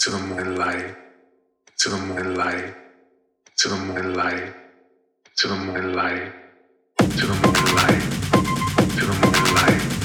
to the moonlight, to the moonlight, to the moonlight, to the moonlight, to the moonlight, to the moonlight.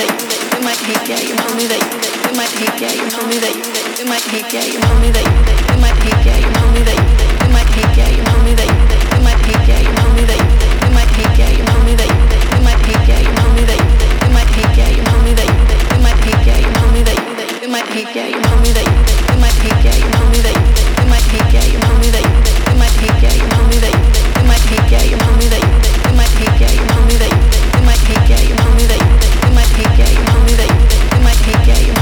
that you might hate yeah you told me that you might hate yeah you told me that you might hate yeah you told me that you might hate yeah you told me that you might hate yeah you told me that you might hate yeah you told me that you might hate yeah you told me that you might hate yeah you told me that you might hate yeah you told me that you might hate yeah you told me that you might hate yeah you told me that you might hate yeah you told me that you might hate yeah you told me that you might hate yeah you told me that you might hate yeah you told me that you might hate yeah you told me that you might hate yeah you hate gay. Me that you, you might hate gay.